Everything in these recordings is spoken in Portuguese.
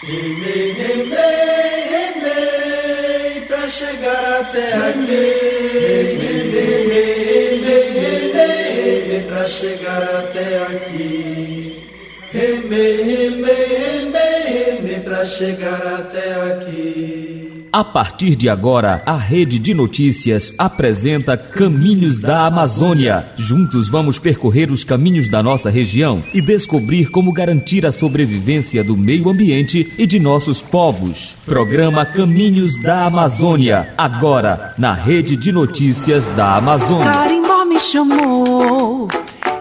Remei, remei, remei, pra chegar até aqui. Remei, remei, remei, remei, pra chegar até aqui. Remei, remei, remei, remei, pra chegar até aqui. A partir de agora, a Rede de Notícias apresenta Caminhos da Amazônia. Juntos vamos percorrer os caminhos da nossa região e descobrir como garantir a sobrevivência do meio ambiente e de nossos povos. Programa Caminhos da Amazônia, agora na Rede de Notícias da Amazônia. Carimbó me chamou,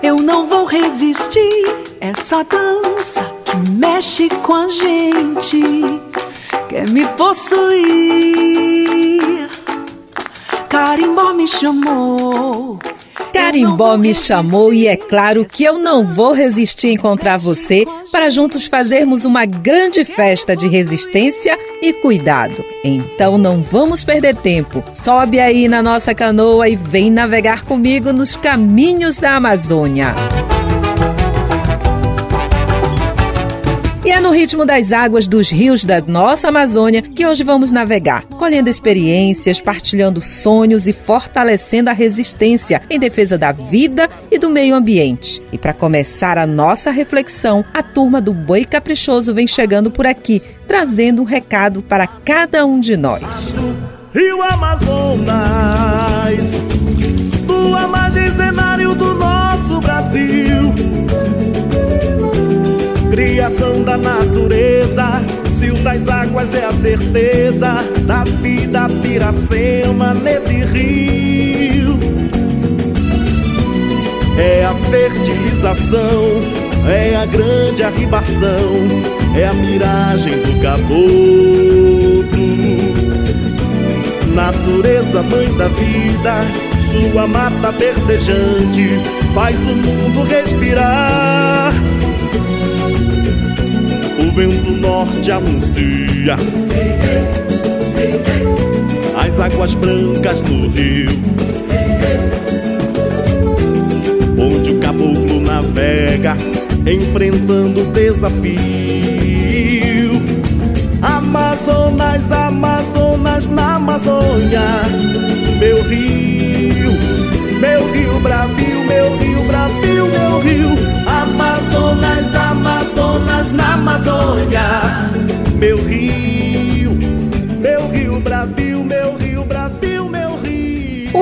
eu não vou resistir. Essa dança que mexe com a gente quer me possuir. Carimbó me chamou. Carimbó me chamou e é claro que eu não vou resistir a encontrar você para juntos fazermos uma grande festa de resistência e cuidado. Então não vamos perder tempo. Sobe aí na nossa canoa e vem navegar comigo nos caminhos da Amazônia. E ritmo das águas dos rios da nossa Amazônia que hoje vamos navegar, colhendo experiências, partilhando sonhos e fortalecendo a resistência em defesa da vida e do meio ambiente. E para começar a nossa reflexão, a turma do Boi Caprichoso vem chegando por aqui, trazendo um recado para cada um de nós. Rio Amazonas, tua margem cenário do nosso Brasil criação da natureza. Cio das águas é a certeza da vida piracema nesse rio. É a fertilização, é a grande arribação, é a miragem do caboclo. Natureza, mãe da vida, sua mata verdejante faz o mundo respirar o vento norte anuncia as águas brancas no rio, onde o caboclo navega enfrentando o desafio. Amazonas, Amazonas na Amazônia, meu rio, meu rio Brasil, meu rio Brasil, meu rio, Amazonas, Amazonas na Amazônia, meu rio, meu rio Brasil, meu rio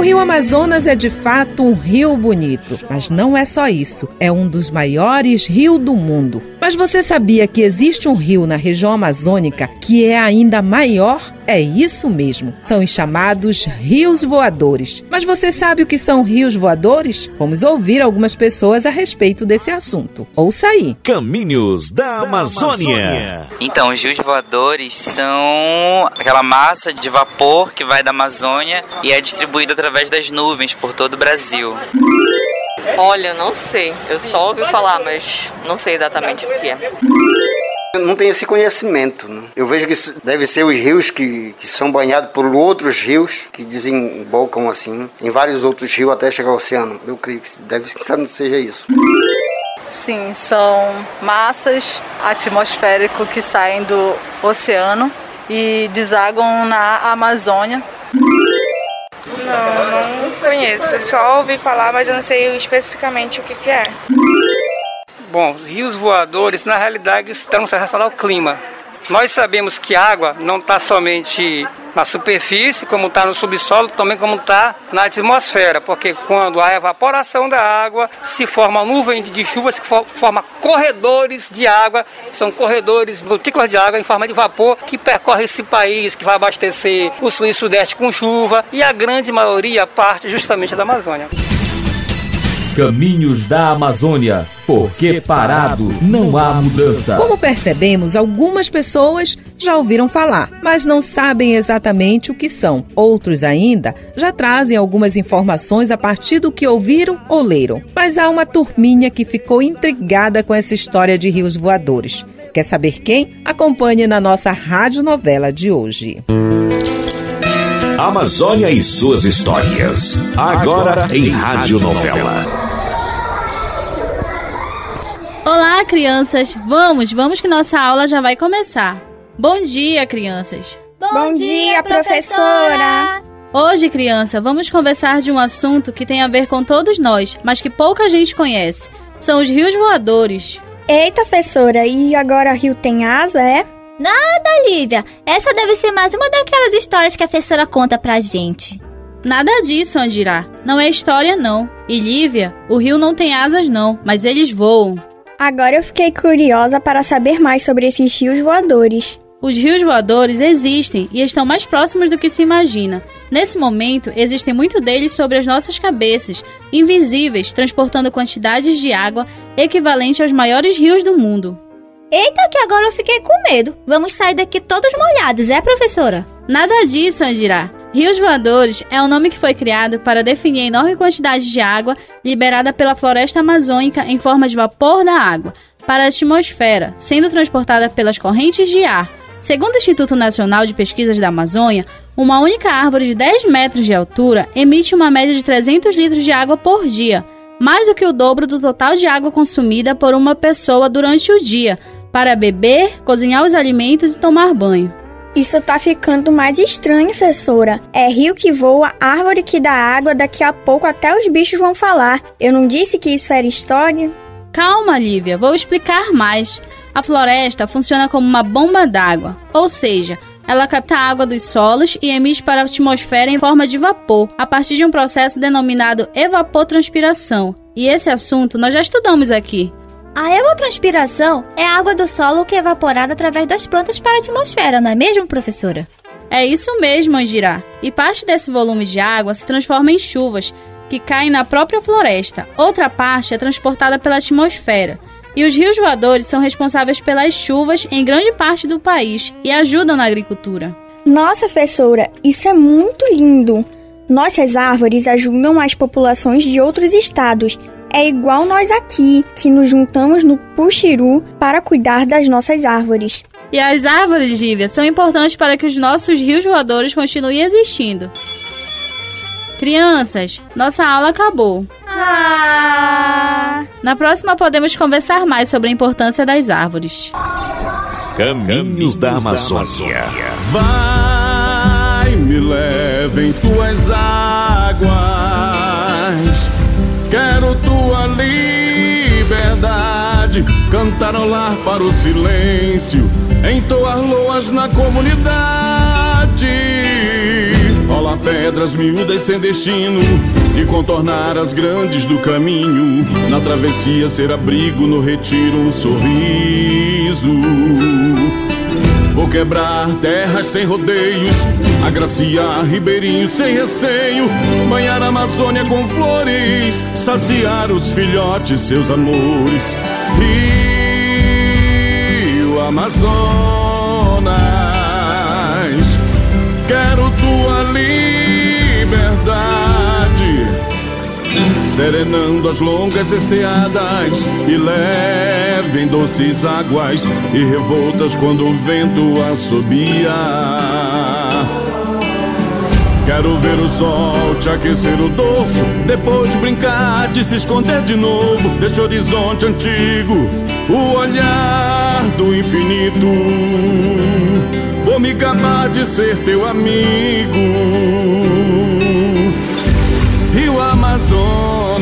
rio. O rio Amazonas é de fato um rio bonito, mas não é só isso, é um dos maiores rios do mundo. Mas você sabia que existe um rio na região amazônica que é ainda maior? É isso mesmo, são os chamados rios voadores. Mas você sabe o que são rios voadores? Vamos ouvir algumas pessoas a respeito desse assunto. Ouça aí. Caminhos da Amazônia. Então, os rios voadores são aquela massa de vapor que vai da Amazônia e é distribuída através das nuvens por todo o Brasil. Olha, não sei. Eu só ouvi falar, mas não sei exatamente o que é. Eu não tenho esse conhecimento. Né? Eu vejo que isso deve ser os rios que, que são banhados por outros rios que desembocam assim em vários outros rios até chegar ao oceano. Eu creio que deve que seja isso. Sim, são massas atmosféricas que saem do oceano e desaguam na Amazônia. Não, não conheço. Só ouvi falar, mas eu não sei especificamente o que, que é. Bom, rios voadores, na realidade, estão relacionados ao clima. Nós sabemos que água não está somente na superfície, como está no subsolo, também como está na atmosfera, porque quando há evaporação da água, se forma nuvem de chuva, se forma corredores de água, são corredores, gotículas de água em forma de vapor que percorre esse país, que vai abastecer o sul e sudeste com chuva, e a grande maioria parte justamente da Amazônia. Caminhos da Amazônia, porque parado não há mudança. Como percebemos, algumas pessoas já ouviram falar, mas não sabem exatamente o que são. Outros ainda já trazem algumas informações a partir do que ouviram ou leram. Mas há uma turminha que ficou intrigada com essa história de rios voadores. Quer saber quem? Acompanhe na nossa radionovela de hoje. Amazônia e suas histórias. Agora em Rádio Novela. Olá, crianças! Vamos, vamos que nossa aula já vai começar. Bom dia, crianças! Bom, Bom dia, professora! Hoje, criança, vamos conversar de um assunto que tem a ver com todos nós, mas que pouca gente conhece. São os rios voadores. Eita, professora, e agora o rio tem asa, é? Nada, Lívia. Essa deve ser mais uma daquelas histórias que a professora conta pra gente. Nada disso, Andirá. Não é história, não. E Lívia, o rio não tem asas, não, mas eles voam. Agora eu fiquei curiosa para saber mais sobre esses rios voadores. Os rios voadores existem e estão mais próximos do que se imagina. Nesse momento, existem muito deles sobre as nossas cabeças, invisíveis, transportando quantidades de água equivalente aos maiores rios do mundo. Eita, que agora eu fiquei com medo. Vamos sair daqui todos molhados, é, professora? Nada disso, Andirá. Rios voadores é o nome que foi criado para definir a enorme quantidade de água liberada pela floresta amazônica em forma de vapor da água para a atmosfera, sendo transportada pelas correntes de ar. Segundo o Instituto Nacional de Pesquisas da Amazônia, uma única árvore de 10 metros de altura emite uma média de 300 litros de água por dia, mais do que o dobro do total de água consumida por uma pessoa durante o dia, para beber, cozinhar os alimentos e tomar banho. Isso tá ficando mais estranho, professora. É rio que voa, árvore que dá água, daqui a pouco até os bichos vão falar. Eu não disse que isso era história? Calma, Lívia, vou explicar mais. A floresta funciona como uma bomba d'água, ou seja, ela capta a água dos solos e emite para a atmosfera em forma de vapor, a partir de um processo denominado evapotranspiração. E esse assunto nós já estudamos aqui. A evapotranspiração é a água do solo que é evaporada através das plantas para a atmosfera, não é mesmo, professora? É isso mesmo, Angirá. E parte desse volume de água se transforma em chuvas, que caem na própria floresta. Outra parte é transportada pela atmosfera. E os rios voadores são responsáveis pelas chuvas em grande parte do país e ajudam na agricultura. Nossa, professora, isso é muito lindo! Nossas árvores ajudam as populações de outros estados é igual nós aqui, que nos juntamos no Puxiru para cuidar das nossas árvores. E as árvores, Gívia, são importantes para que os nossos rios voadores continuem existindo. Crianças, nossa aula acabou. Ah. Na próxima podemos conversar mais sobre a importância das árvores. Caminhos da Amazônia. Vai, me leve em tuas águas Quero tua liberdade, cantarolar para o silêncio, entoar loas na comunidade. Rolar pedras miúdas sem destino e contornar as grandes do caminho. Na travessia ser abrigo, no retiro um sorriso. Vou quebrar terras sem rodeios, agraciar ribeirinhos sem receio, banhar a Amazônia com flores, saciar os filhotes seus amores. Rio Amazonas, quero serenando as longas enseadas e levem doces águas e revoltas quando o vento assobia. Quero ver o sol te aquecer o dorso, depois brincar de se esconder de novo deste horizonte antigo, o olhar do infinito. Vou me gabar de ser teu amigo. Amazonas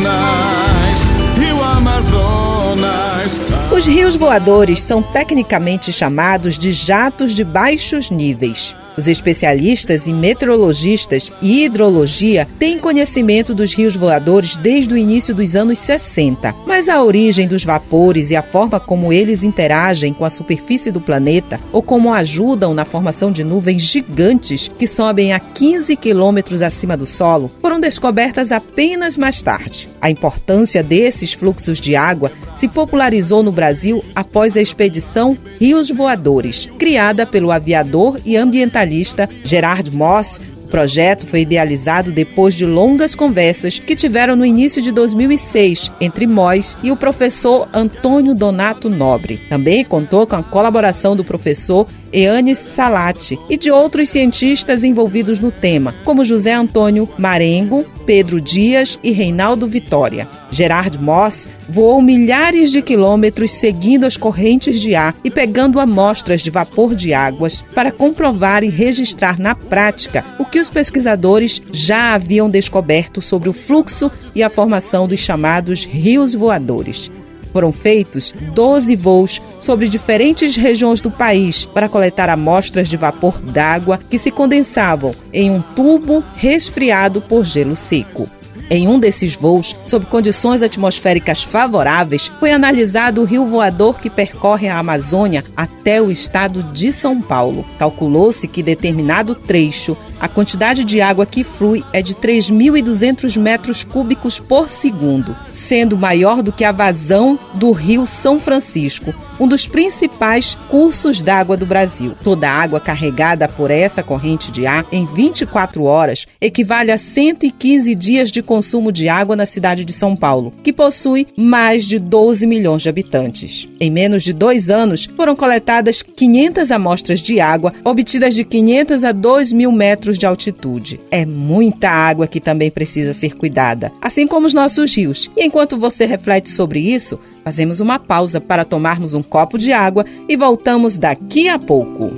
Rio Amazonas. Os rios voadores são tecnicamente chamados de jatos de baixos níveis. Os especialistas em meteorologistas e hidrologia têm conhecimento dos rios voadores desde o início dos anos 60, mas a origem dos vapores e a forma como eles interagem com a superfície do planeta ou como ajudam na formação de nuvens gigantes que sobem a 15 quilômetros acima do solo foram descobertas apenas mais tarde. A importância desses fluxos de água se popularizou no Brasil após a expedição Rios Voadores, criada pelo aviador e ambientalista jornalista Gerard Moss, o projeto foi idealizado depois de longas conversas que tiveram no início de 2006 entre Moss e o professor Antônio Donato Nobre. Também contou com a colaboração do professor Eanes Salati e de outros cientistas envolvidos no tema, como José Antônio Marengo, Pedro Dias e Reinaldo Vitória. Gerard Moss voou milhares de quilômetros seguindo as correntes de ar e pegando amostras de vapor de águas para comprovar e registrar na prática o que os pesquisadores já haviam descoberto sobre o fluxo e a formação dos chamados rios voadores. Foram feitos 12 voos sobre diferentes regiões do país para coletar amostras de vapor d'água que se condensavam em um tubo resfriado por gelo seco. Em um desses voos, sob condições atmosféricas favoráveis, foi analisado o rio voador que percorre a Amazônia até o estado de São Paulo. Calculou-se que determinado trecho a quantidade de água que flui é de 3.200 metros cúbicos por segundo, sendo maior do que a vazão do rio São Francisco, um dos principais cursos d'água do Brasil. Toda a água carregada por essa corrente de ar em 24 horas equivale a 115 dias de consumo de água na cidade de São Paulo, que possui mais de 12 milhões de habitantes. Em menos de dois anos, foram coletadas 500 amostras de água, obtidas de 500 a 2 mil metros de altitude. É muita água que também precisa ser cuidada, assim como os nossos rios. E enquanto você reflete sobre isso, fazemos uma pausa para tomarmos um copo de água e voltamos daqui a pouco.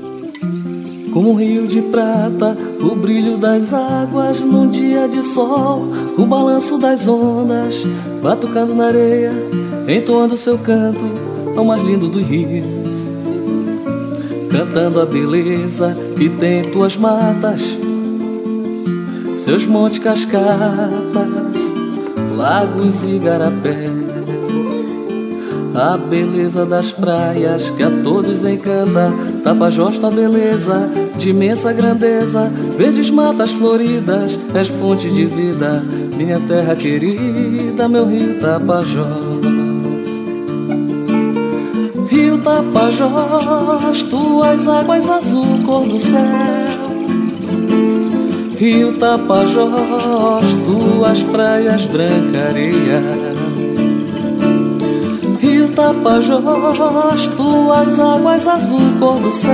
Como um rio de prata, o brilho das águas num dia de sol, o balanço das ondas, batucando na areia, entoando seu canto ao mais lindo dos rios. Cantando a beleza que tem tuas matas, seus montes cascatas, lagos e garapés. A beleza das praias que a todos encanta, Tapajós tua beleza de imensa grandeza, verdes matas floridas, és fonte de vida, minha terra querida, meu rio Tapajós. Rio Tapajós, tuas águas azul cor do céu Rio Tapajós, tuas praias branca areia. Tapajós, tuas águas azul cor do céu.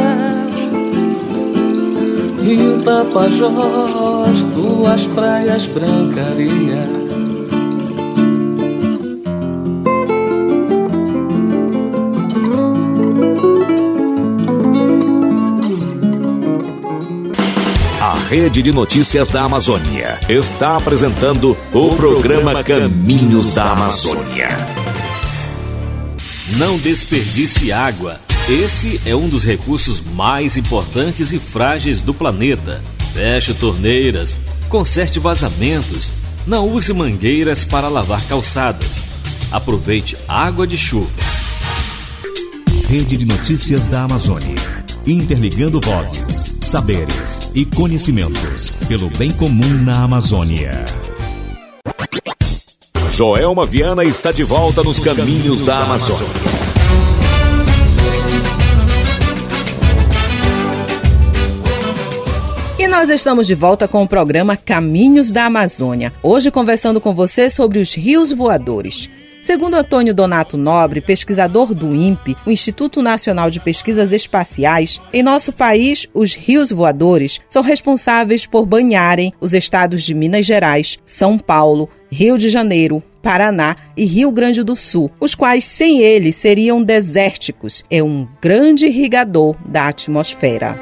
Rio Tapajós, tuas praias branca areia. Rede de Notícias da Amazônia está apresentando o programa Caminhos da Amazônia. Não desperdice água. Esse é um dos recursos mais importantes e frágeis do planeta. Feche torneiras, conserte vazamentos, não use mangueiras para lavar calçadas. Aproveite água de chuva. Rede de Notícias da Amazônia. Interligando vozes, saberes e conhecimentos pelo bem comum na Amazônia. Joelma Viana está de volta nos caminhos da Amazônia. E nós estamos de volta com o programa Caminhos da Amazônia. Hoje conversando com você sobre os rios voadores. Segundo Antônio Donato Nobre, pesquisador do INPE, o Instituto Nacional de Pesquisas Espaciais, em nosso país, os rios voadores são responsáveis por banharem os estados de Minas Gerais, São Paulo, Rio de Janeiro, Paraná e Rio Grande do Sul, os quais sem ele seriam desérticos. É um grande irrigador da atmosfera.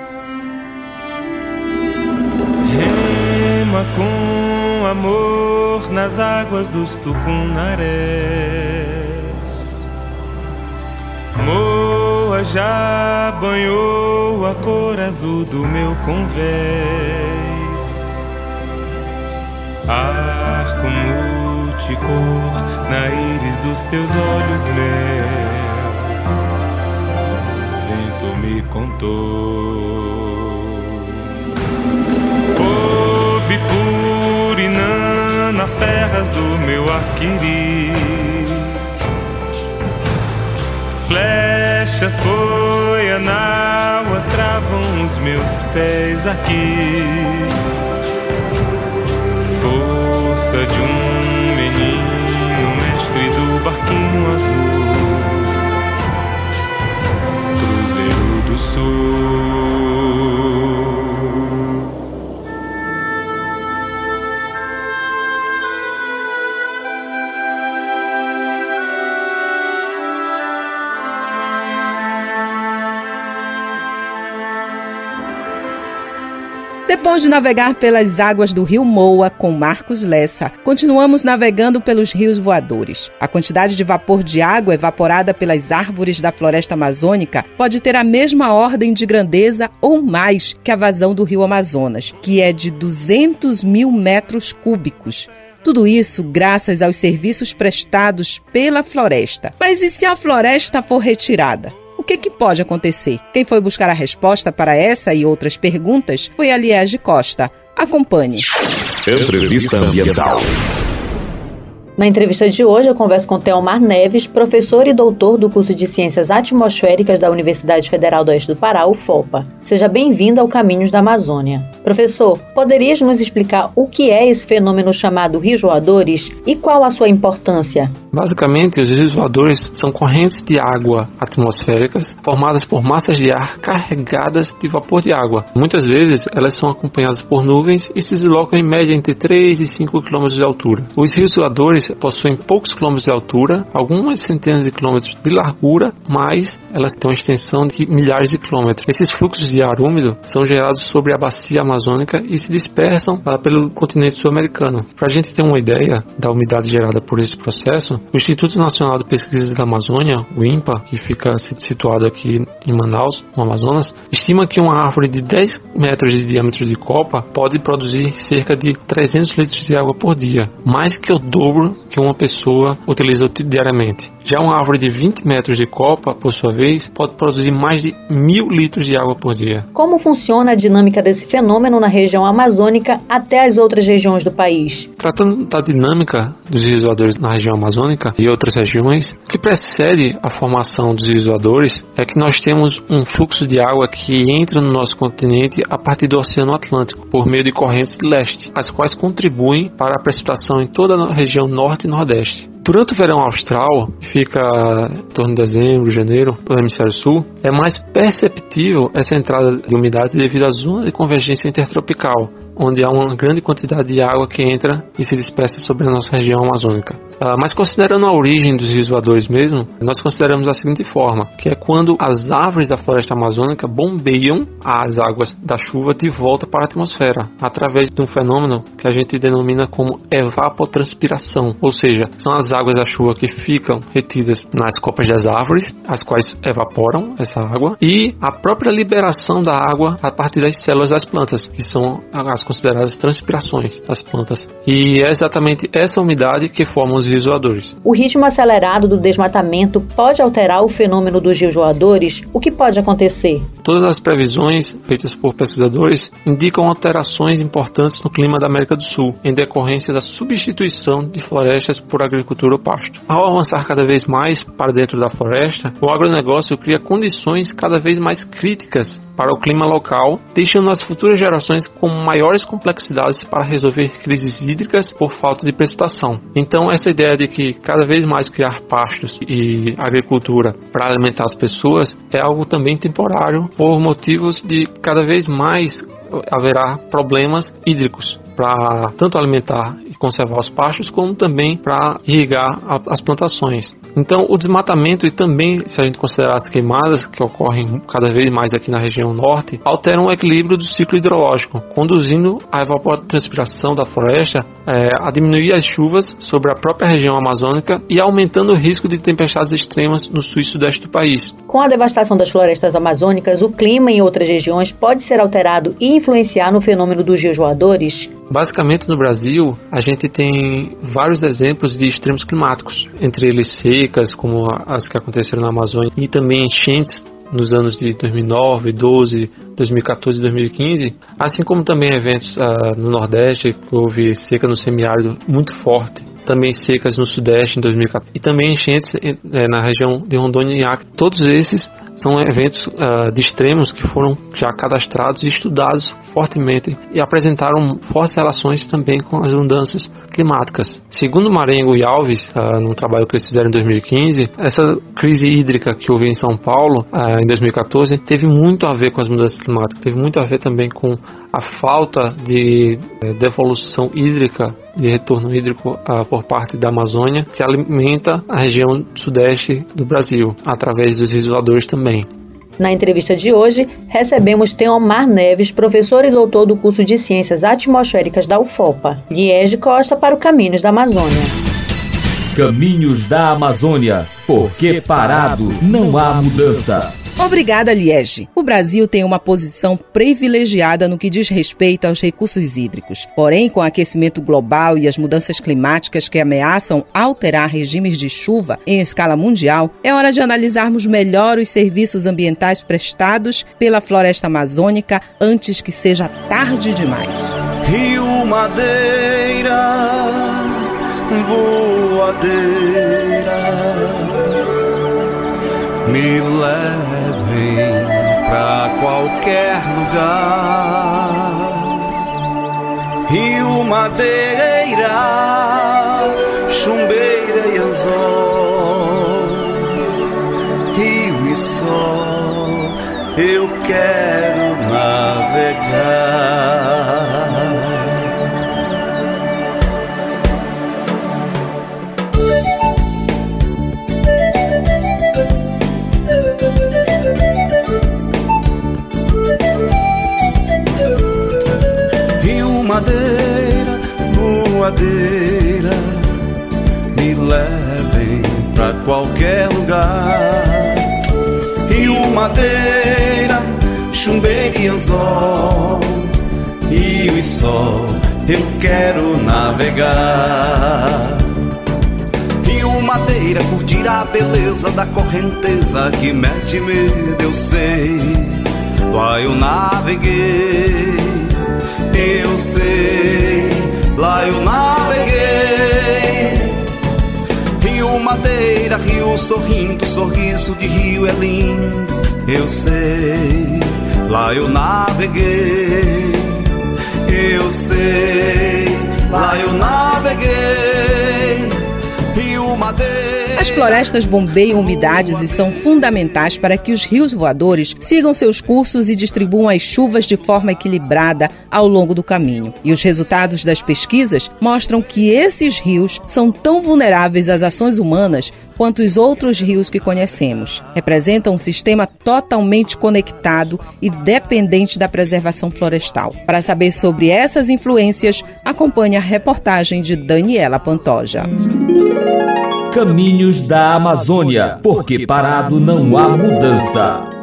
Rema com amor nas águas dos tucunarés. Moa já banhou a cor azul do meu convés. Arco multicor na íris dos teus olhos, meu. Vento me contou. Ouve Purinã nas terras do meu Aquiri Flechas boianauas travam os meus pés aqui. Barquinho azul. Cruzeiro do Sul. Depois de navegar pelas águas do rio Moa com Marcos Lessa, continuamos navegando pelos rios voadores. A quantidade de vapor de água evaporada pelas árvores da floresta amazônica pode ter a mesma ordem de grandeza ou mais que a vazão do rio Amazonas, que é de 200 mil metros cúbicos. Tudo isso graças aos serviços prestados pela floresta. Mas e se a floresta for retirada? Que, que pode acontecer? Quem foi buscar a resposta para essa e outras perguntas foi a Liege Costa. Acompanhe. Entrevista Ambiental. Na entrevista de hoje, eu converso com Teomar Neves, professor e doutor do curso de Ciências Atmosféricas da Universidade Federal do Oeste do Pará, UFOPA. Seja bem-vindo ao Caminhos da Amazônia. Professor, poderias nos explicar o que é esse fenômeno chamado rios voadores e qual a sua importância? Basicamente, os rios voadores são correntes de água atmosféricas formadas por massas de ar carregadas de vapor de água. Muitas vezes, elas são acompanhadas por nuvens e se deslocam em média entre 3 e 5 km de altura. Os rios voadores possuem poucos quilômetros de altura, algumas centenas de quilômetros de largura, mas elas têm uma extensão de milhares de quilômetros. Esses fluxos de ar úmido são gerados sobre a bacia amazônica e se dispersam pelo continente sul-americano. Para a gente ter uma ideia da umidade gerada por esse processo, o Instituto Nacional de Pesquisas da Amazônia, o INPA, que fica situado aqui em Manaus, no Amazonas, estima que uma árvore de 10 metros de diâmetro de copa pode produzir cerca de 300 litros de água por dia, mais que o dobro que uma pessoa utiliza diariamente. Já uma árvore de 20 metros de copa, por sua vez, pode produzir mais de mil litros de água por dia. Como funciona a dinâmica desse fenômeno na região amazônica até as outras regiões do país? Tratando da dinâmica dos rios voadores na região amazônica e outras regiões, o que precede a formação dos rios voadores é que nós temos um fluxo de água que entra no nosso continente a partir do Oceano Atlântico, por meio de correntes de leste, as quais contribuem para a precipitação em toda a região norte e nordeste. Durante o verão austral, fica em torno de dezembro, janeiro, no hemisfério sul, é mais perceptível essa entrada de umidade devido à zona de convergência intertropical, onde há uma grande quantidade de água que entra e se dispersa sobre a nossa região amazônica. Uh, mas considerando a origem dos rios voadores mesmo, nós consideramos da seguinte forma, que é quando as árvores da floresta amazônica bombeiam as águas da chuva de volta para a atmosfera, através de um fenômeno que a gente denomina como evapotranspiração, ou seja, são as águas da chuva que ficam retidas nas copas das árvores, as quais evaporam essa água, e a própria liberação da água a partir das células das plantas, que são as consideradas transpirações das plantas. E é exatamente essa umidade que forma os rios voadores. O ritmo acelerado do desmatamento pode alterar o fenômeno dos rios voadores? O que pode acontecer? Todas as previsões feitas por pesquisadores indicam alterações importantes no clima da América do Sul, em decorrência da substituição de florestas por agricultura ou pasto. Ao avançar cada vez mais para dentro da floresta, o agronegócio cria condições cada vez mais críticas para o clima local, deixando as futuras gerações com maiores complexidades para resolver crises hídricas por falta de precipitação. Então, essa ideia de que cada vez mais criar pastos e agricultura para alimentar as pessoas é algo também temporário por motivos de cada vez mais haverá problemas hídricos para tanto alimentar e conservar os pastos, como também para irrigar a, as plantações. Então, o desmatamento e também, se a gente considerar as queimadas que ocorrem cada vez mais aqui na região norte, alteram o equilíbrio do ciclo hidrológico, conduzindo a evapotranspiração da floresta é, a diminuir as chuvas sobre a própria região amazônica e aumentando o risco de tempestades extremas no sul e sudeste do país. Com a devastação das florestas amazônicas, o clima em outras regiões pode ser alterado e influenciar no fenômeno dos rios voadores? Basicamente, no Brasil, a gente tem vários exemplos de extremos climáticos, entre eles secas, como as que aconteceram na Amazônia, e também enchentes nos anos de 2009, 12, 2014 e 2015, assim como também eventos uh, no Nordeste, que houve seca no semiárido muito forte, também secas no Sudeste em 2014 e também enchentes eh, na região de Rondônia e Acre. Todos esses são eventos uh, de extremos que foram já cadastrados e estudados fortemente e apresentaram fortes relações também com as mudanças climáticas. Segundo Marengo e Alves, uh, num trabalho que eles fizeram em 2015, essa crise hídrica que houve em São Paulo uh, em 2014 teve muito a ver com as mudanças climáticas, teve muito a ver também com a falta de eh, devolução hídrica de retorno hídrico uh, por parte da Amazônia, que alimenta a região sudeste do Brasil, através dos isoladores também. Na entrevista de hoje, recebemos Teomar Neves, professor e doutor do curso de Ciências Atmosféricas da UFOPA, Liege Costa para o Caminhos da Amazônia. Caminhos da Amazônia, porque parado não há mudança. Obrigada, Liege. O Brasil tem uma posição privilegiada no que diz respeito aos recursos hídricos. Porém, com o aquecimento global e as mudanças climáticas que ameaçam alterar regimes de chuva em escala mundial, é hora de analisarmos melhor os serviços ambientais prestados pela floresta amazônica antes que seja tarde demais. Rio Madeira, voadeira, me levem pra qualquer lugar. Rio Madeira, chumbeira e anzol, rio e sol, eu quero navegar. Sol, eu quero navegar. Rio Madeira, curtir a beleza da correnteza que mete medo, eu sei. Lá eu naveguei, eu sei. Lá eu naveguei. Rio Madeira, rio sorrindo, sorriso de rio é lindo, eu sei. Lá eu naveguei, eu sei. Lá eu naveguei. Madeira. As florestas bombeiam umidades e são fundamentais para que os rios voadores sigam seus cursos e distribuam as chuvas de forma equilibrada ao longo do caminho. E os resultados das pesquisas mostram que esses rios são tão vulneráveis às ações humanas quanto os outros rios que conhecemos. Representam um sistema totalmente conectado e dependente da preservação florestal. Para saber sobre essas influências, acompanhe a reportagem de Daniela Pantoja. Caminhos da Amazônia, porque parado não há mudança.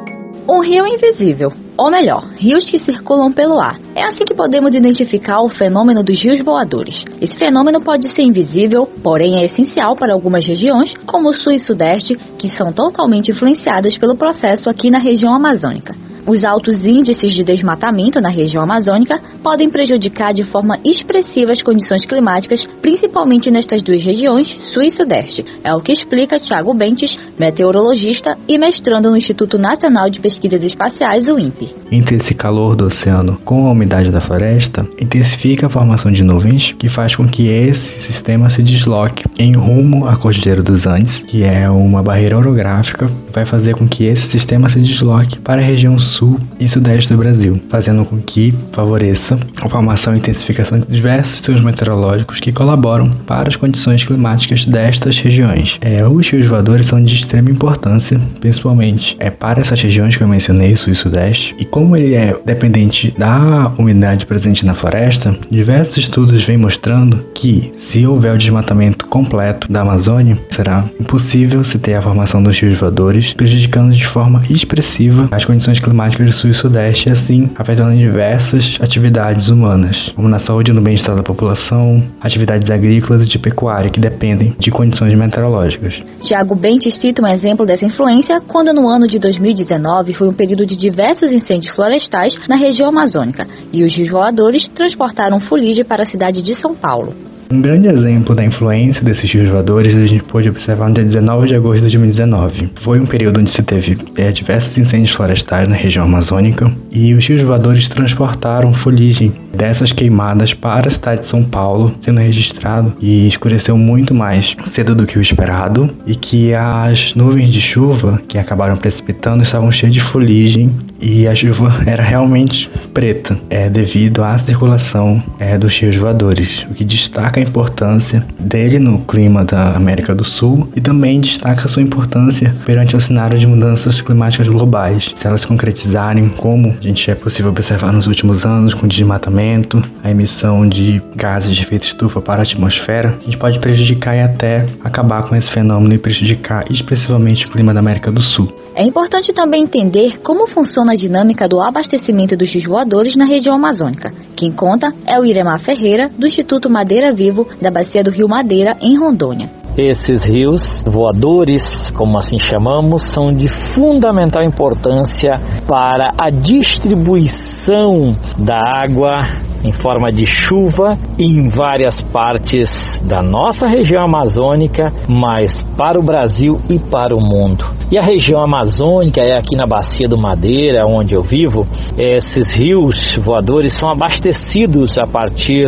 Um rio invisível, ou melhor, rios que circulam pelo ar. É assim que podemos identificar o fenômeno dos rios voadores. Esse fenômeno pode ser invisível, porém é essencial para algumas regiões, como o sul e sudeste, que são totalmente influenciadas pelo processo aqui na região amazônica. Os altos índices de desmatamento na região amazônica podem prejudicar de forma expressiva as condições climáticas, principalmente nestas duas regiões, sul e sudeste. É o que explica Tiago Bentes, meteorologista e mestrando no Instituto Nacional de Pesquisas Espaciais, o INPE. Entre esse calor do oceano com a umidade da floresta, intensifica a formação de nuvens, que faz com que esse sistema se desloque em rumo à Cordilheira dos Andes, que é uma barreira orográfica, vai fazer com que esse sistema se desloque para a região sul e sudeste do Brasil, fazendo com que favoreça a formação e intensificação de diversos sistemas meteorológicos que colaboram para as condições climáticas destas regiões. É, os rios voadores são de extrema importância, principalmente é, para essas regiões que eu mencionei, sul e sudeste, e como ele é dependente da umidade presente na floresta, diversos estudos vêm mostrando que, se houver o desmatamento completo da Amazônia, será impossível se ter a formação dos rios voadores, prejudicando de forma expressiva as condições climáticas do sul e sudeste, e assim afetando diversas atividades humanas, como na saúde e no bem-estar da população, atividades agrícolas e de pecuária que dependem de condições meteorológicas. Tiago Bentes cita um exemplo dessa influência quando no ano de 2019 foi um período de diversos incêndios florestais na região amazônica e os rios voadores transportaram fuligem para a cidade de São Paulo. Um grande exemplo da influência desses rios voadores a gente pôde observar no dia 19 de agosto de 2019. Foi um período onde se teve é, diversos incêndios florestais na região amazônica e os rios voadores transportaram fuligem dessas queimadas para a cidade de São Paulo, sendo registrado e escureceu muito mais cedo do que o esperado e que as nuvens de chuva que acabaram precipitando estavam cheias de fuligem e a chuva era realmente preta, é devido à circulação é, dos rios voadores, o que destaca destaca a importância dele no clima da América do Sul e também destaca sua importância perante o cenário de mudanças climáticas globais. Se elas se concretizarem, como a gente é possível observar nos últimos anos, com o desmatamento, a emissão de gases de efeito estufa para a atmosfera, a gente pode prejudicar e até acabar com esse fenômeno e prejudicar expressivamente o clima da América do Sul. É importante também entender como funciona a dinâmica do abastecimento dos rios voadores na região amazônica. Quem conta é o Iremar Ferreira, do Instituto Madeira Vivo, da Bacia do Rio Madeira, em Rondônia. Esses rios voadores, como assim chamamos, são de fundamental importância para a distribuição da água em forma de chuva em várias partes da nossa região amazônica, mas para o Brasil e para o mundo. E a região amazônica é aqui na Bacia do Madeira, onde eu vivo. Esses rios voadores são abastecidos a partir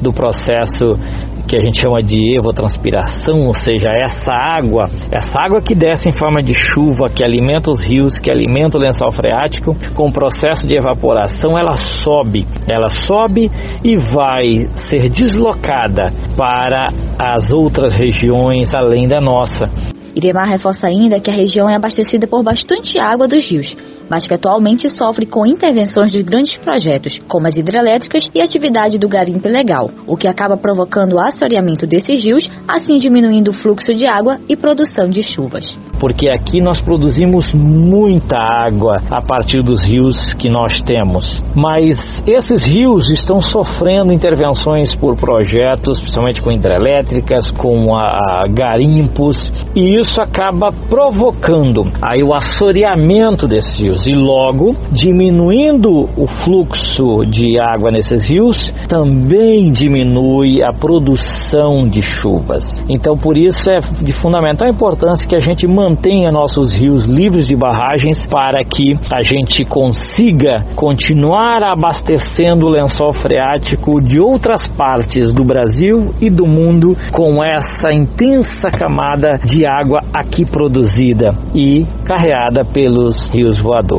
do processo que a gente chama de evotranspiração, ou seja, essa água, essa água que desce em forma de chuva, que alimenta os rios, que alimenta o lençol freático, com o processo de evaporação, ela sobe, ela sobe e vai ser deslocada para as outras regiões além da nossa. Iremar reforça ainda que a região é abastecida por bastante água dos rios, mas que atualmente sofre com intervenções de grandes projetos, como as hidrelétricas e atividade do garimpo ilegal, o que acaba provocando o assoreamento desses rios, assim diminuindo o fluxo de água e produção de chuvas. Porque aqui nós produzimos muita água a partir dos rios que nós temos, mas esses rios estão sofrendo intervenções por projetos, principalmente com hidrelétricas, com a, a garimpos, e isso acaba provocando aí o assoreamento desses rios e logo diminuindo o fluxo de água nesses rios, também diminui a produção de chuvas. Então, por isso é de fundamental importância que a gente mantenha nossos rios livres de barragens para que a gente consiga continuar abastecendo o lençol freático de outras partes do Brasil e do mundo com essa intensa camada de água aqui produzida e carreada pelos rios voadores.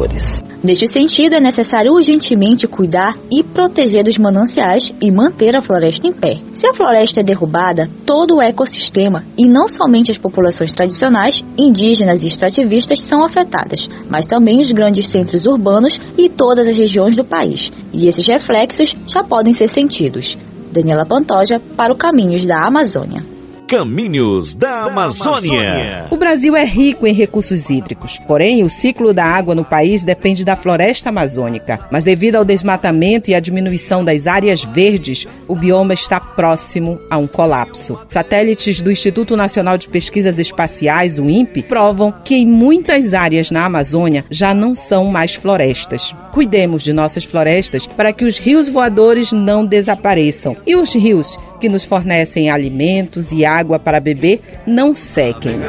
Neste sentido, é necessário urgentemente cuidar e proteger dos mananciais e manter a floresta em pé. Se a floresta é derrubada, todo o ecossistema, e não somente as populações tradicionais, indígenas e extrativistas são afetadas, mas também os grandes centros urbanos e todas as regiões do país. E esses reflexos já podem ser sentidos. Daniela Pantoja para o Caminhos da Amazônia. Caminhos da Amazônia. O Brasil é rico em recursos hídricos, porém o ciclo da água no país depende da floresta amazônica. Mas devido ao desmatamento e à diminuição das áreas verdes, o bioma está próximo a um colapso. Satélites do Instituto Nacional de Pesquisas Espaciais, o INPE, provam que em muitas áreas na Amazônia já não são mais florestas. Cuidemos de nossas florestas para que os rios voadores não desapareçam e os rios que nos fornecem alimentos e água para beber não sequem.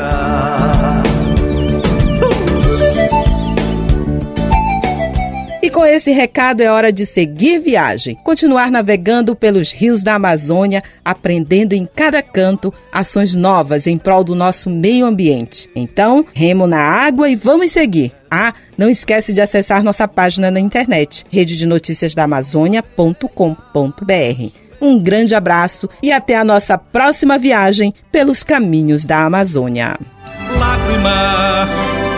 E com esse recado é hora de seguir viagem, continuar navegando pelos rios da Amazônia, aprendendo em cada canto ações novas em prol do nosso meio ambiente. Então, remo na água e vamos seguir. Ah, não esquece de acessar nossa página na internet, rede Um grande abraço e até a nossa próxima viagem pelos caminhos da Amazônia. Lágrima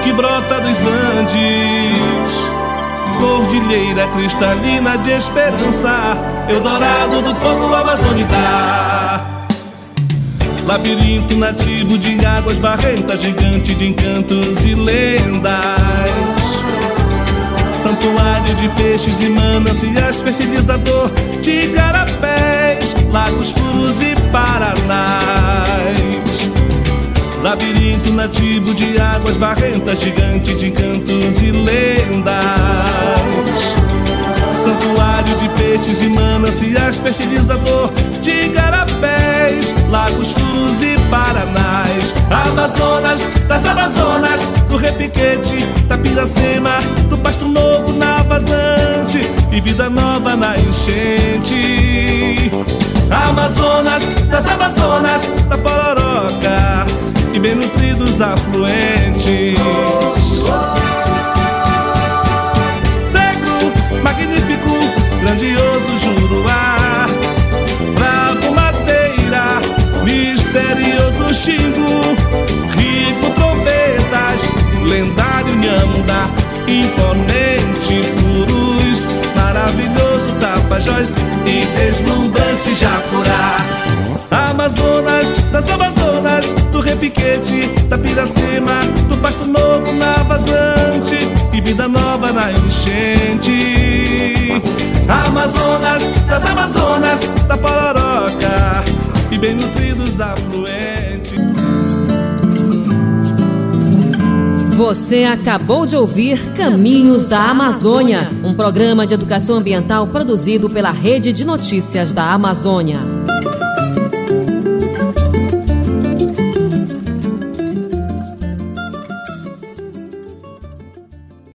que brota dos Andes cordilheira cristalina de esperança, Eldorado do povo amazônica. Labirinto nativo de águas barrentas, gigante de encantos e lendas. Santuário de peixes e mananciais, fertilizador de carapés, lagos, furos e paranás. Labirinto nativo de águas barrentas, gigante de encantos e lendas. Santuário de peixes e mananciais, fertilizador de garapés, lagos, furos e paranás. Amazonas, das Amazonas, do repiquete, da piracema, do pasto novo na vazante e vida nova na enchente. Amazonas, das Amazonas, da pororoca e bem nutridos afluentes. E deslumbrante Jacurá. Amazonas, das Amazonas, do Repiquete, da Piracema, do Pasto Novo na Vazante e Vida Nova na Enchente. Amazonas, das Amazonas, da Pororoca e bem nutridos afluentes. Você acabou de ouvir Caminhos da Amazônia, um programa de educação ambiental produzido pela Rede de Notícias da Amazônia.